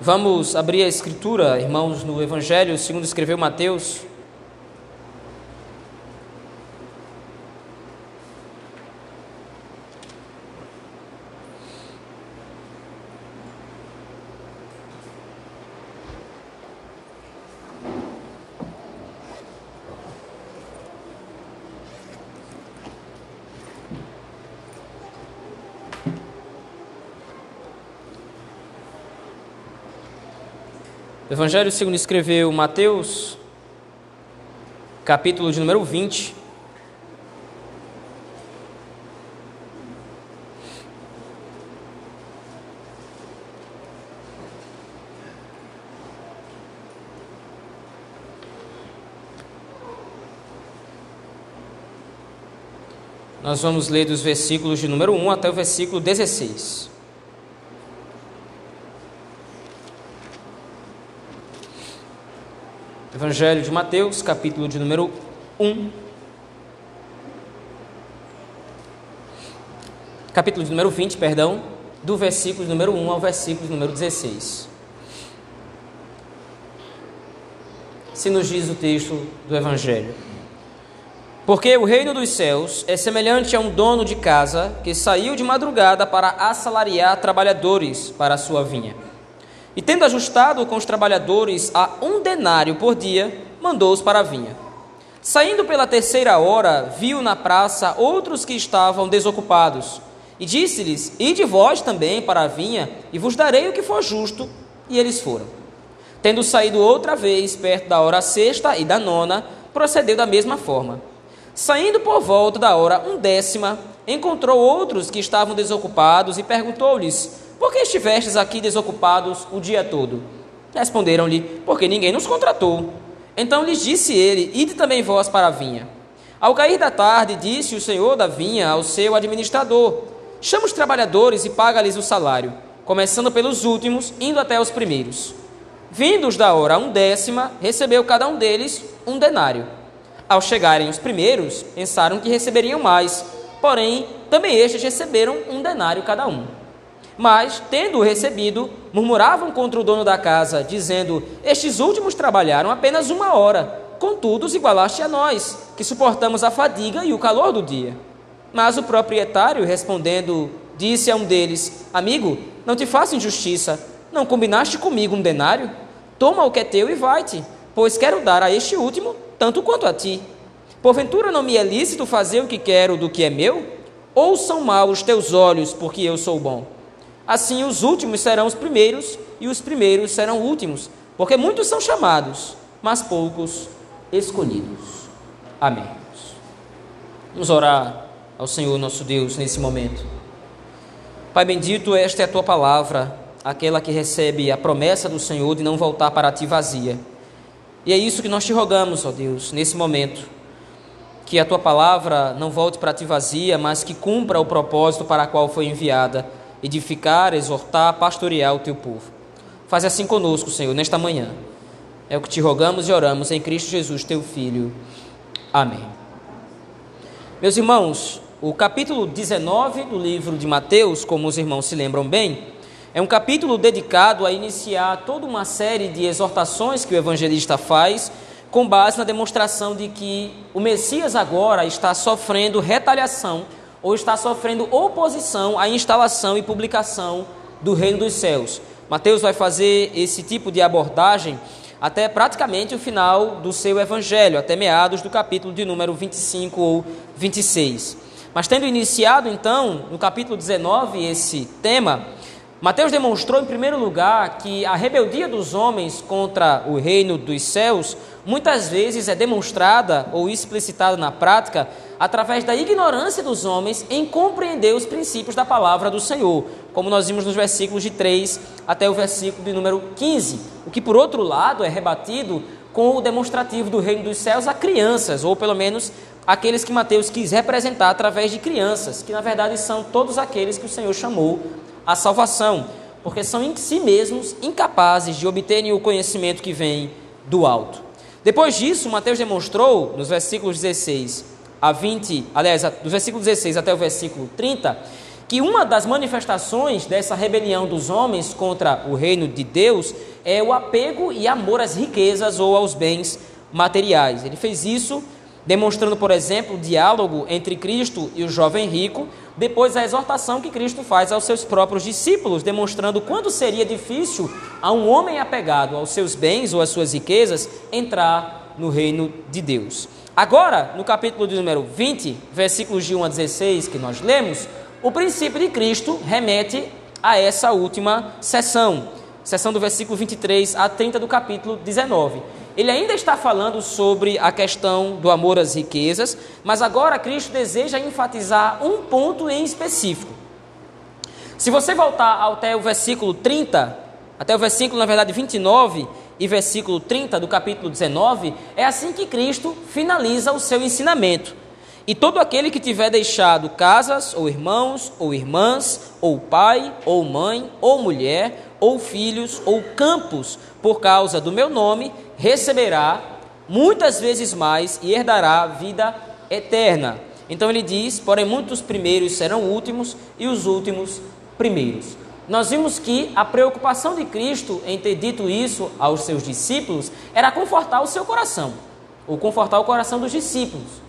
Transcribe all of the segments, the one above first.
Vamos abrir a escritura, irmãos, no Evangelho segundo escreveu Mateus. Evangelho segundo escreveu Mateus, capítulo de número 20. Nós vamos ler dos versículos de número 1 até o versículo 16. Evangelho de Mateus, capítulo de número 1. Capítulo de número 20, perdão, do versículo de número 1 ao versículo de número 16. Se nos diz o texto do Evangelho. Porque o reino dos céus é semelhante a um dono de casa que saiu de madrugada para assalariar trabalhadores para a sua vinha. E tendo ajustado com os trabalhadores a um denário por dia, mandou-os para a vinha. Saindo pela terceira hora, viu na praça outros que estavam desocupados. E disse-lhes: Ide vós também para a vinha, e vos darei o que for justo. E eles foram. Tendo saído outra vez, perto da hora sexta e da nona, procedeu da mesma forma. Saindo por volta da hora undécima, encontrou outros que estavam desocupados e perguntou-lhes: por que estivestes aqui desocupados o dia todo? Responderam-lhe: Porque ninguém nos contratou. Então lhes disse ele: Ide também vós para a vinha. Ao cair da tarde, disse o senhor da vinha ao seu administrador: Chama os trabalhadores e paga-lhes o salário, começando pelos últimos, indo até os primeiros. Vindos da hora undécima, recebeu cada um deles um denário. Ao chegarem os primeiros, pensaram que receberiam mais, porém, também estes receberam um denário cada um. Mas, tendo-o recebido, murmuravam contra o dono da casa, dizendo: Estes últimos trabalharam apenas uma hora, contudo os igualaste a nós, que suportamos a fadiga e o calor do dia. Mas o proprietário, respondendo, disse a um deles: Amigo, não te faço injustiça, não combinaste comigo um denário? Toma o que é teu e vai-te, pois quero dar a este último tanto quanto a ti. Porventura não me é lícito fazer o que quero do que é meu? Ou são maus os teus olhos, porque eu sou bom? Assim, os últimos serão os primeiros e os primeiros serão últimos, porque muitos são chamados, mas poucos escolhidos. Amém. Vamos orar ao Senhor nosso Deus nesse momento. Pai bendito, esta é a tua palavra, aquela que recebe a promessa do Senhor de não voltar para ti vazia. E é isso que nós te rogamos, ó Deus, nesse momento. Que a tua palavra não volte para ti vazia, mas que cumpra o propósito para o qual foi enviada edificar, exortar, pastorear o teu povo. Faz assim conosco, Senhor, nesta manhã. É o que te rogamos e oramos em Cristo Jesus, teu Filho. Amém. Meus irmãos, o capítulo 19 do livro de Mateus, como os irmãos se lembram bem, é um capítulo dedicado a iniciar toda uma série de exortações que o evangelista faz, com base na demonstração de que o Messias agora está sofrendo retaliação ou está sofrendo oposição à instalação e publicação do reino dos céus. Mateus vai fazer esse tipo de abordagem até praticamente o final do seu evangelho, até meados do capítulo de número 25 ou 26. Mas tendo iniciado então, no capítulo 19, esse tema, Mateus demonstrou em primeiro lugar que a rebeldia dos homens contra o reino dos céus muitas vezes é demonstrada ou explicitada na prática através da ignorância dos homens em compreender os princípios da palavra do Senhor, como nós vimos nos versículos de 3 até o versículo de número 15, o que por outro lado é rebatido com o demonstrativo do reino dos céus a crianças, ou pelo menos aqueles que Mateus quis representar através de crianças, que na verdade são todos aqueles que o Senhor chamou à salvação, porque são em si mesmos incapazes de obterem o conhecimento que vem do alto. Depois disso, Mateus demonstrou, nos versículos 16 a 20, aliás, dos versículos 16 até o versículo 30, que uma das manifestações dessa rebelião dos homens contra o reino de Deus é o apego e amor às riquezas ou aos bens materiais. Ele fez isso demonstrando, por exemplo, o diálogo entre Cristo e o jovem rico, depois a exortação que Cristo faz aos seus próprios discípulos, demonstrando quanto seria difícil a um homem apegado aos seus bens ou às suas riquezas entrar no reino de Deus. Agora, no capítulo de número 20, versículos de 1 a 16 que nós lemos, o princípio de Cristo remete a essa última sessão, sessão do versículo 23 a 30 do capítulo 19. Ele ainda está falando sobre a questão do amor às riquezas, mas agora Cristo deseja enfatizar um ponto em específico. Se você voltar até o versículo 30, até o versículo, na verdade, 29 e versículo 30 do capítulo 19, é assim que Cristo finaliza o seu ensinamento. E todo aquele que tiver deixado casas, ou irmãos, ou irmãs, ou pai, ou mãe, ou mulher, ou filhos, ou campos, por causa do meu nome, receberá muitas vezes mais e herdará vida eterna. Então ele diz: porém, muitos primeiros serão últimos e os últimos primeiros. Nós vimos que a preocupação de Cristo em ter dito isso aos seus discípulos era confortar o seu coração, ou confortar o coração dos discípulos.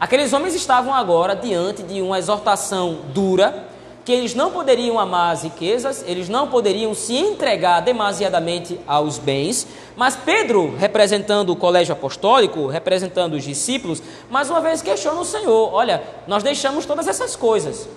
Aqueles homens estavam agora diante de uma exortação dura, que eles não poderiam amar as riquezas, eles não poderiam se entregar demasiadamente aos bens, mas Pedro, representando o colégio apostólico, representando os discípulos, mais uma vez questiona o Senhor: olha, nós deixamos todas essas coisas.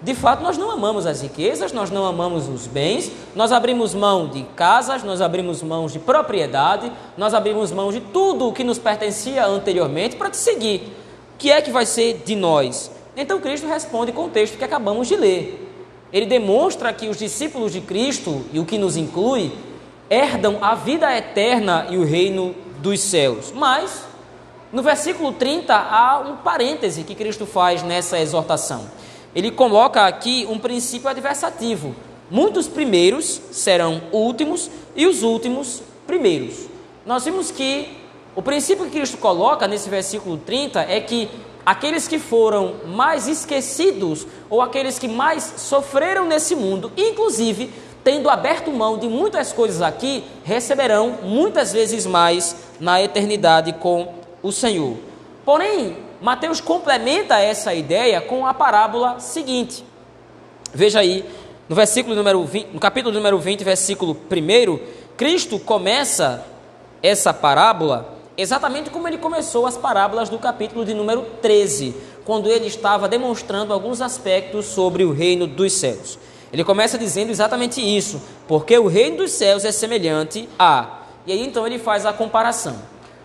De fato, nós não amamos as riquezas, nós não amamos os bens, nós abrimos mão de casas, nós abrimos mão de propriedade, nós abrimos mão de tudo o que nos pertencia anteriormente para te seguir. Que é que vai ser de nós? Então Cristo responde com o texto que acabamos de ler. Ele demonstra que os discípulos de Cristo, e o que nos inclui, herdam a vida eterna e o reino dos céus. Mas, no versículo 30, há um parêntese que Cristo faz nessa exortação. Ele coloca aqui um princípio adversativo. Muitos primeiros serão últimos e os últimos primeiros. Nós vimos que o princípio que Cristo coloca nesse versículo 30 é que aqueles que foram mais esquecidos ou aqueles que mais sofreram nesse mundo, inclusive tendo aberto mão de muitas coisas aqui, receberão muitas vezes mais na eternidade com o Senhor. Porém, Mateus complementa essa ideia com a parábola seguinte. Veja aí, no versículo número 20, no capítulo número 20, versículo 1, Cristo começa essa parábola Exatamente como ele começou as parábolas do capítulo de número 13, quando ele estava demonstrando alguns aspectos sobre o reino dos céus. Ele começa dizendo exatamente isso, porque o reino dos céus é semelhante a. E aí então ele faz a comparação.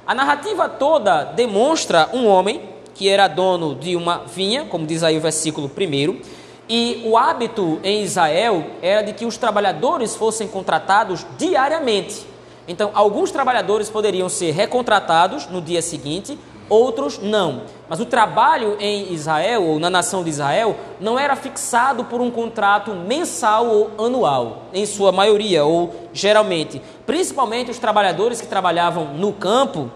A narrativa toda demonstra um homem que era dono de uma vinha, como diz aí o versículo 1, e o hábito em Israel era de que os trabalhadores fossem contratados diariamente. Então, alguns trabalhadores poderiam ser recontratados no dia seguinte, outros não. Mas o trabalho em Israel, ou na nação de Israel, não era fixado por um contrato mensal ou anual, em sua maioria, ou geralmente. Principalmente os trabalhadores que trabalhavam no campo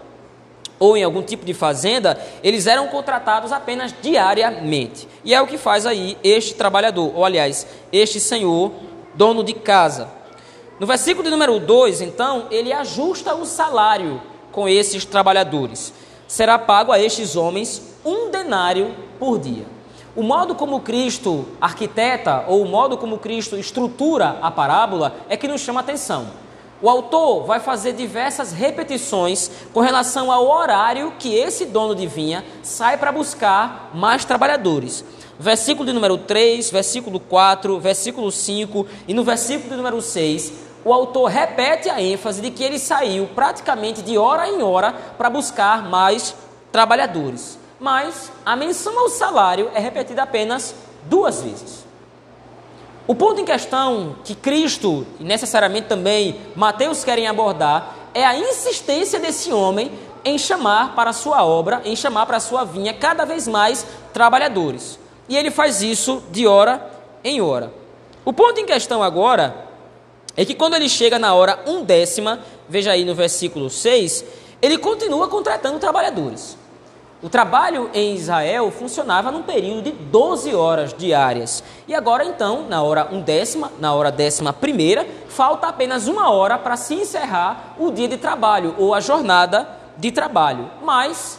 ou em algum tipo de fazenda, eles eram contratados apenas diariamente. E é o que faz aí este trabalhador, ou aliás, este senhor, dono de casa. No versículo de número 2, então, ele ajusta o salário com esses trabalhadores. Será pago a estes homens um denário por dia. O modo como Cristo arquiteta, ou o modo como Cristo estrutura a parábola, é que nos chama atenção. O autor vai fazer diversas repetições com relação ao horário que esse dono de vinha sai para buscar mais trabalhadores. Versículo de número 3, versículo 4, versículo 5 e no versículo de número 6, o autor repete a ênfase de que ele saiu praticamente de hora em hora para buscar mais trabalhadores. Mas a menção ao salário é repetida apenas duas vezes. O ponto em questão que Cristo e necessariamente também Mateus querem abordar é a insistência desse homem em chamar para a sua obra, em chamar para a sua vinha cada vez mais trabalhadores. E ele faz isso de hora em hora. O ponto em questão agora é que quando ele chega na hora um décima, veja aí no versículo 6, ele continua contratando trabalhadores. O trabalho em Israel funcionava num período de 12 horas diárias. E agora, então, na hora undécima, na hora décima primeira, falta apenas uma hora para se encerrar o dia de trabalho ou a jornada de trabalho. Mas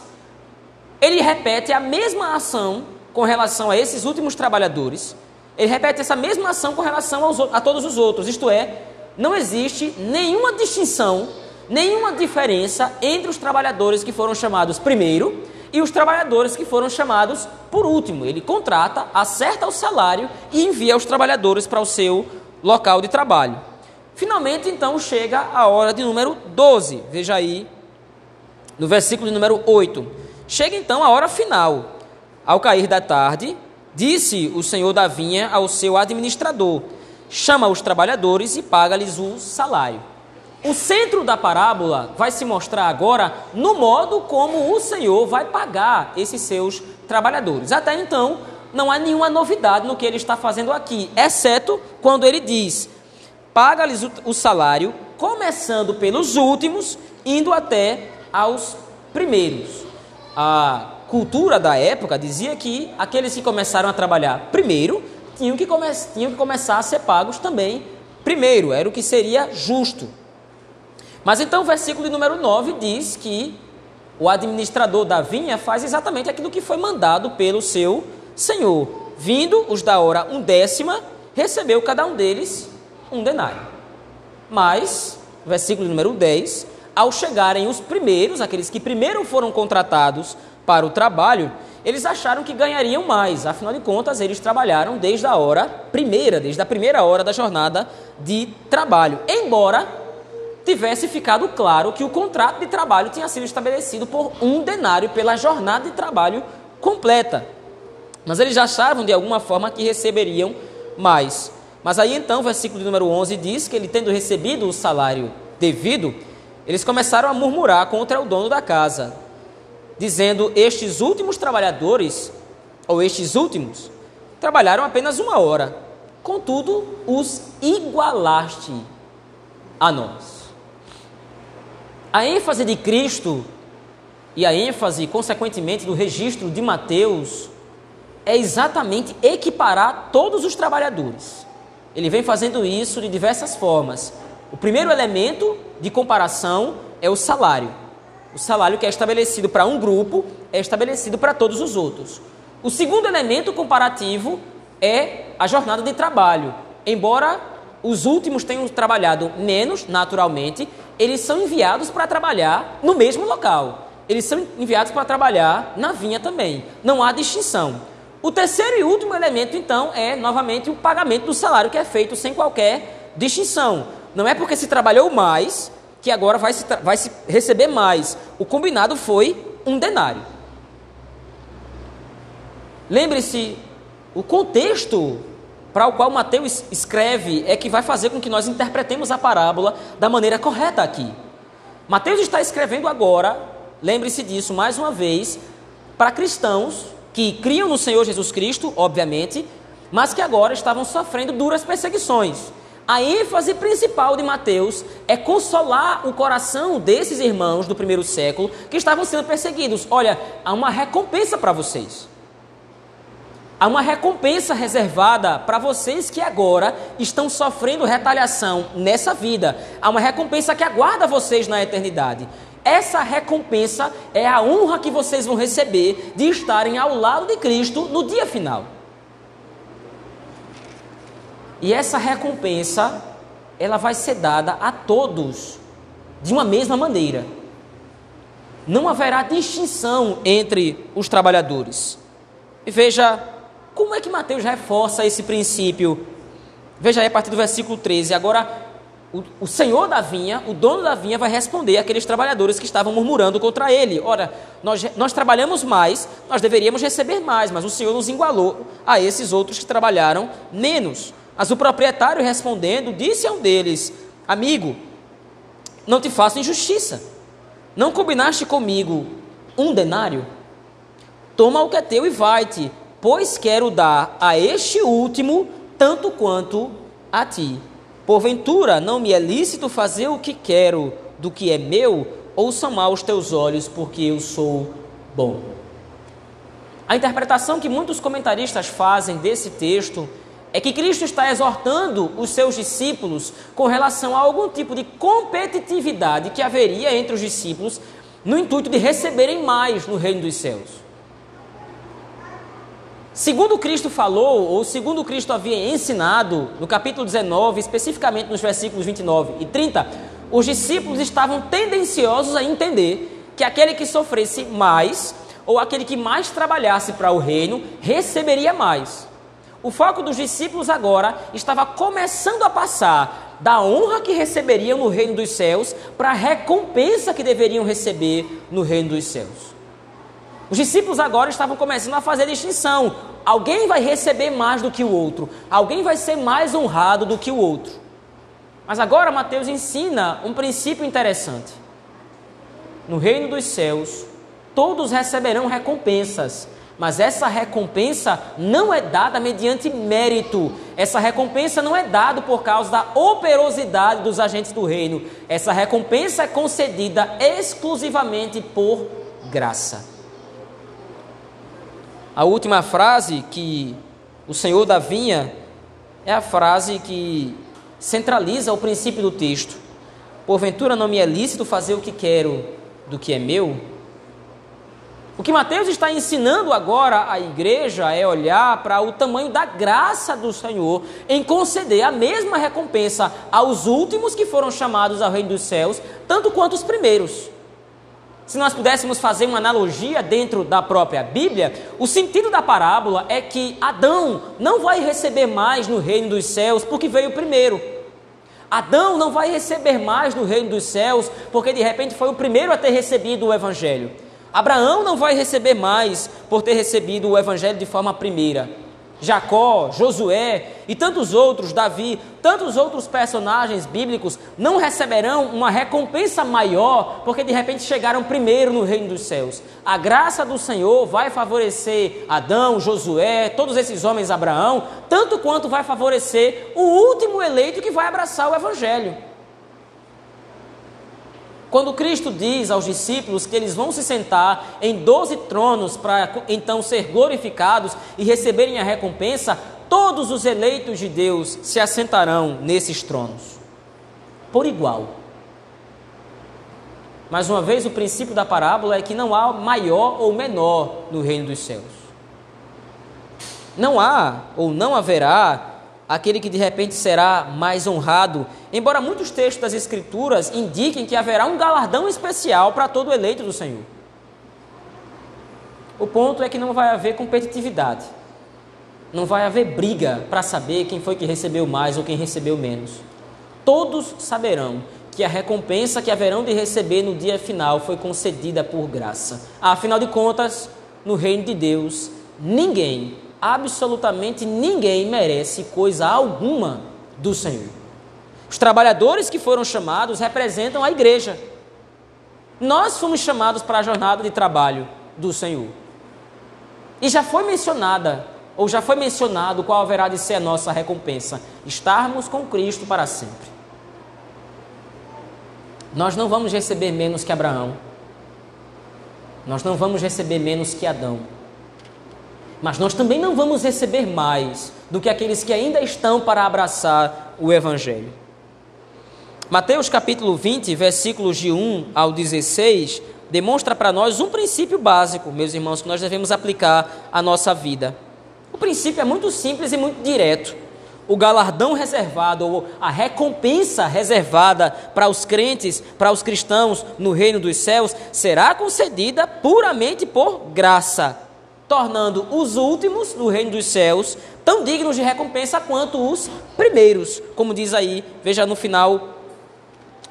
ele repete a mesma ação com relação a esses últimos trabalhadores. Ele repete essa mesma ação com relação aos, a todos os outros. Isto é, não existe nenhuma distinção, nenhuma diferença entre os trabalhadores que foram chamados primeiro e os trabalhadores que foram chamados por último. Ele contrata, acerta o salário e envia os trabalhadores para o seu local de trabalho. Finalmente, então, chega a hora de número 12. Veja aí no versículo de número 8. Chega então a hora final. Ao cair da tarde, disse o senhor da vinha ao seu administrador: chama os trabalhadores e paga-lhes o salário. O centro da parábola vai se mostrar agora no modo como o Senhor vai pagar esses seus trabalhadores. Até então, não há nenhuma novidade no que ele está fazendo aqui, exceto quando ele diz: paga-lhes o salário, começando pelos últimos, indo até aos primeiros. A cultura da época dizia que aqueles que começaram a trabalhar primeiro tinham que, come tinham que começar a ser pagos também primeiro, era o que seria justo. Mas então o versículo número 9 diz que o administrador da vinha faz exatamente aquilo que foi mandado pelo seu senhor. Vindo os da hora um décima, recebeu cada um deles um denário. Mas, versículo número 10, ao chegarem os primeiros, aqueles que primeiro foram contratados para o trabalho, eles acharam que ganhariam mais, afinal de contas, eles trabalharam desde a hora primeira, desde a primeira hora da jornada de trabalho. Embora tivesse ficado claro que o contrato de trabalho tinha sido estabelecido por um denário pela jornada de trabalho completa. Mas eles achavam de alguma forma que receberiam mais. Mas aí então, o versículo número 11 diz que ele tendo recebido o salário devido, eles começaram a murmurar contra o dono da casa, dizendo: Estes últimos trabalhadores, ou estes últimos, trabalharam apenas uma hora, contudo, os igualaste a nós. A ênfase de Cristo e a ênfase, consequentemente, do registro de Mateus é exatamente equiparar todos os trabalhadores. Ele vem fazendo isso de diversas formas. O primeiro elemento de comparação é o salário. O salário que é estabelecido para um grupo é estabelecido para todos os outros. O segundo elemento comparativo é a jornada de trabalho. Embora os últimos tenham trabalhado menos, naturalmente, eles são enviados para trabalhar no mesmo local. Eles são enviados para trabalhar na vinha também. Não há distinção. O terceiro e último elemento, então, é novamente o pagamento do salário que é feito sem qualquer distinção. Não é porque se trabalhou mais que agora vai se, vai se receber mais. O combinado foi um denário. Lembre-se, o contexto para o qual Mateus escreve é que vai fazer com que nós interpretemos a parábola da maneira correta aqui. Mateus está escrevendo agora, lembre-se disso mais uma vez, para cristãos que criam no Senhor Jesus Cristo, obviamente, mas que agora estavam sofrendo duras perseguições. A ênfase principal de Mateus é consolar o coração desses irmãos do primeiro século que estavam sendo perseguidos. Olha, há uma recompensa para vocês. Há uma recompensa reservada para vocês que agora estão sofrendo retaliação nessa vida. Há uma recompensa que aguarda vocês na eternidade. Essa recompensa é a honra que vocês vão receber de estarem ao lado de Cristo no dia final. E essa recompensa, ela vai ser dada a todos de uma mesma maneira. Não haverá distinção entre os trabalhadores. E veja como é que Mateus reforça esse princípio. Veja aí a partir do versículo 13. Agora, o, o senhor da vinha, o dono da vinha, vai responder àqueles trabalhadores que estavam murmurando contra ele: Ora, nós, nós trabalhamos mais, nós deveríamos receber mais, mas o senhor nos igualou a esses outros que trabalharam menos. Mas o proprietário respondendo, disse a um deles: Amigo, não te faço injustiça. Não combinaste comigo um denário? Toma o que é teu e vai-te, pois quero dar a este último tanto quanto a ti. Porventura, não me é lícito fazer o que quero do que é meu, ou são maus teus olhos, porque eu sou bom? A interpretação que muitos comentaristas fazem desse texto é que Cristo está exortando os seus discípulos com relação a algum tipo de competitividade que haveria entre os discípulos no intuito de receberem mais no reino dos céus. Segundo Cristo falou, ou segundo Cristo havia ensinado, no capítulo 19, especificamente nos versículos 29 e 30, os discípulos estavam tendenciosos a entender que aquele que sofresse mais, ou aquele que mais trabalhasse para o reino, receberia mais. O foco dos discípulos agora estava começando a passar da honra que receberiam no reino dos céus para a recompensa que deveriam receber no reino dos céus. Os discípulos agora estavam começando a fazer distinção. Alguém vai receber mais do que o outro, alguém vai ser mais honrado do que o outro. Mas agora Mateus ensina um princípio interessante. No reino dos céus, todos receberão recompensas, mas essa recompensa não é dada mediante mérito. Essa recompensa não é dada por causa da operosidade dos agentes do reino. Essa recompensa é concedida exclusivamente por graça. A última frase que o Senhor da vinha é a frase que centraliza o princípio do texto. Porventura não me é lícito fazer o que quero do que é meu? O que Mateus está ensinando agora à igreja é olhar para o tamanho da graça do Senhor em conceder a mesma recompensa aos últimos que foram chamados ao reino dos céus, tanto quanto os primeiros. Se nós pudéssemos fazer uma analogia dentro da própria Bíblia, o sentido da parábola é que Adão não vai receber mais no reino dos céus porque veio primeiro. Adão não vai receber mais no reino dos céus porque de repente foi o primeiro a ter recebido o evangelho. Abraão não vai receber mais por ter recebido o evangelho de forma primeira. Jacó, Josué e tantos outros, Davi, tantos outros personagens bíblicos não receberão uma recompensa maior porque de repente chegaram primeiro no reino dos céus. A graça do Senhor vai favorecer Adão, Josué, todos esses homens, Abraão, tanto quanto vai favorecer o último eleito que vai abraçar o evangelho. Quando Cristo diz aos discípulos que eles vão se sentar em doze tronos para então ser glorificados e receberem a recompensa, todos os eleitos de Deus se assentarão nesses tronos, por igual. Mais uma vez, o princípio da parábola é que não há maior ou menor no reino dos céus. Não há ou não haverá aquele que de repente será mais honrado, embora muitos textos das Escrituras indiquem que haverá um galardão especial para todo eleito do Senhor. O ponto é que não vai haver competitividade, não vai haver briga para saber quem foi que recebeu mais ou quem recebeu menos. Todos saberão que a recompensa que haverão de receber no dia final foi concedida por graça. Afinal de contas, no reino de Deus, ninguém absolutamente ninguém merece coisa alguma do Senhor. Os trabalhadores que foram chamados representam a igreja. Nós fomos chamados para a jornada de trabalho do Senhor. E já foi mencionada, ou já foi mencionado qual haverá de ser a nossa recompensa: estarmos com Cristo para sempre. Nós não vamos receber menos que Abraão. Nós não vamos receber menos que Adão mas nós também não vamos receber mais do que aqueles que ainda estão para abraçar o Evangelho. Mateus capítulo 20, versículos de 1 ao 16, demonstra para nós um princípio básico, meus irmãos, que nós devemos aplicar à nossa vida. O princípio é muito simples e muito direto. O galardão reservado, ou a recompensa reservada para os crentes, para os cristãos no reino dos céus, será concedida puramente por graça tornando os últimos no reino dos céus tão dignos de recompensa quanto os primeiros, como diz aí, veja no final,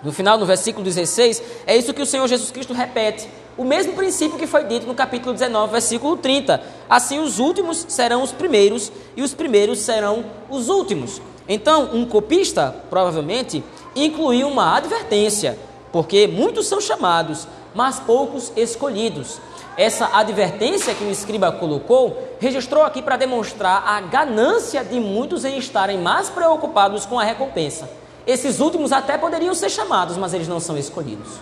no final, no versículo 16, é isso que o Senhor Jesus Cristo repete. O mesmo princípio que foi dito no capítulo 19, versículo 30. Assim, os últimos serão os primeiros e os primeiros serão os últimos. Então, um copista, provavelmente, incluiu uma advertência, porque muitos são chamados, mas poucos escolhidos. Essa advertência que o escriba colocou, registrou aqui para demonstrar a ganância de muitos em estarem mais preocupados com a recompensa. Esses últimos até poderiam ser chamados, mas eles não são escolhidos.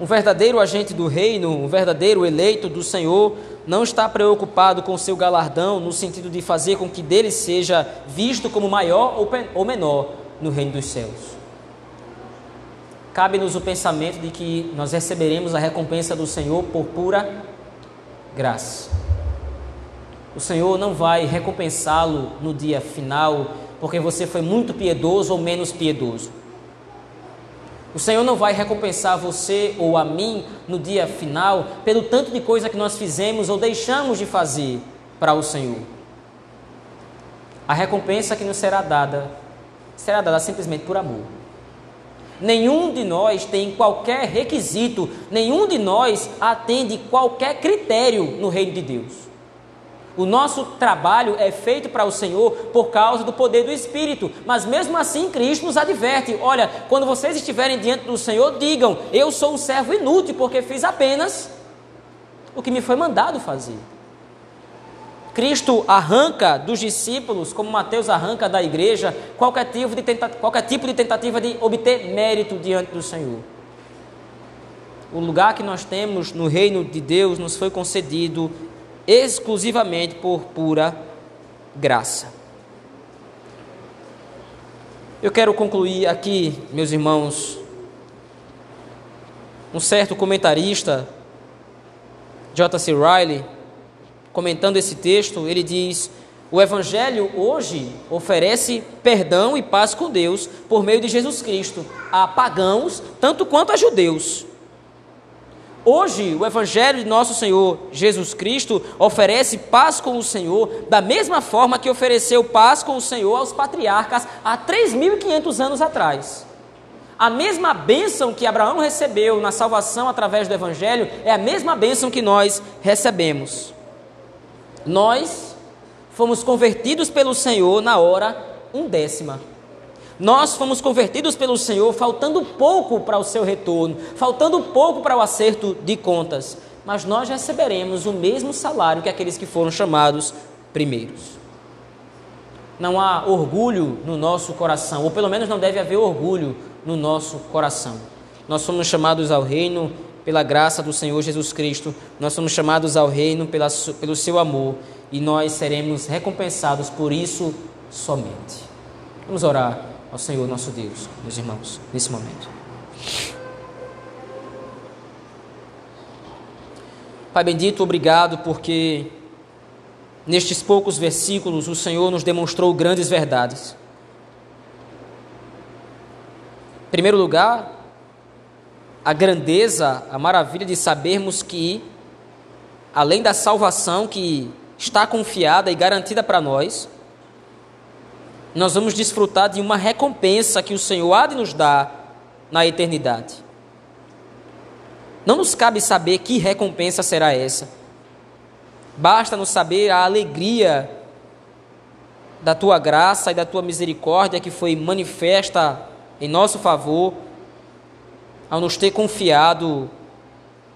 Um verdadeiro agente do reino, um verdadeiro eleito do Senhor, não está preocupado com seu galardão no sentido de fazer com que dele seja visto como maior ou menor no reino dos céus. Cabe-nos o pensamento de que nós receberemos a recompensa do Senhor por pura graça. O Senhor não vai recompensá-lo no dia final porque você foi muito piedoso ou menos piedoso. O Senhor não vai recompensar você ou a mim no dia final pelo tanto de coisa que nós fizemos ou deixamos de fazer para o Senhor. A recompensa que nos será dada será dada simplesmente por amor. Nenhum de nós tem qualquer requisito, nenhum de nós atende qualquer critério no reino de Deus. O nosso trabalho é feito para o Senhor por causa do poder do Espírito, mas mesmo assim Cristo nos adverte: olha, quando vocês estiverem diante do Senhor, digam: eu sou um servo inútil porque fiz apenas o que me foi mandado fazer. Cristo arranca dos discípulos, como Mateus arranca da igreja, qualquer tipo de tentativa, qualquer tipo de, tentativa de obter mérito diante do Senhor. O lugar que nós temos no reino de Deus nos foi concedido exclusivamente por pura graça. Eu quero concluir aqui, meus irmãos, um certo comentarista, J.C. Riley, comentando esse texto, ele diz: o Evangelho hoje oferece perdão e paz com Deus por meio de Jesus Cristo a pagãos, tanto quanto a judeus. Hoje, o Evangelho de nosso Senhor Jesus Cristo oferece paz com o Senhor, da mesma forma que ofereceu paz com o Senhor aos patriarcas há 3.500 anos atrás. A mesma bênção que Abraão recebeu na salvação através do Evangelho é a mesma bênção que nós recebemos. Nós fomos convertidos pelo Senhor na hora undécima. Nós fomos convertidos pelo Senhor faltando pouco para o seu retorno, faltando pouco para o acerto de contas, mas nós receberemos o mesmo salário que aqueles que foram chamados primeiros. Não há orgulho no nosso coração, ou pelo menos não deve haver orgulho no nosso coração. Nós somos chamados ao reino pela graça do Senhor Jesus Cristo, nós somos chamados ao reino pela, pelo seu amor e nós seremos recompensados por isso somente. Vamos orar ao Senhor nosso Deus, meus irmãos, nesse momento. Pai bendito, obrigado porque nestes poucos versículos o Senhor nos demonstrou grandes verdades. Em primeiro lugar, a grandeza, a maravilha de sabermos que, além da salvação que está confiada e garantida para nós, nós vamos desfrutar de uma recompensa que o Senhor há de nos dar na eternidade. Não nos cabe saber que recompensa será essa. Basta nos saber a alegria da tua graça e da tua misericórdia que foi manifesta em nosso favor ao nos ter confiado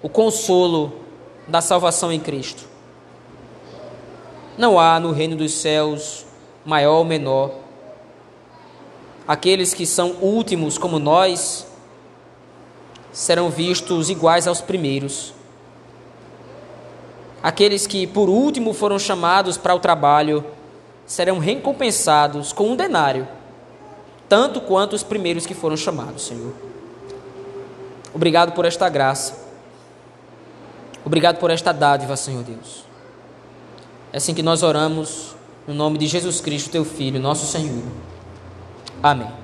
o consolo da salvação em Cristo. Não há no reino dos céus maior ou menor aqueles que são últimos como nós serão vistos iguais aos primeiros. Aqueles que por último foram chamados para o trabalho serão recompensados com um denário, tanto quanto os primeiros que foram chamados, Senhor. Obrigado por esta graça. Obrigado por esta dádiva, Senhor Deus. É assim que nós oramos, no nome de Jesus Cristo, teu Filho, nosso Senhor. Amém.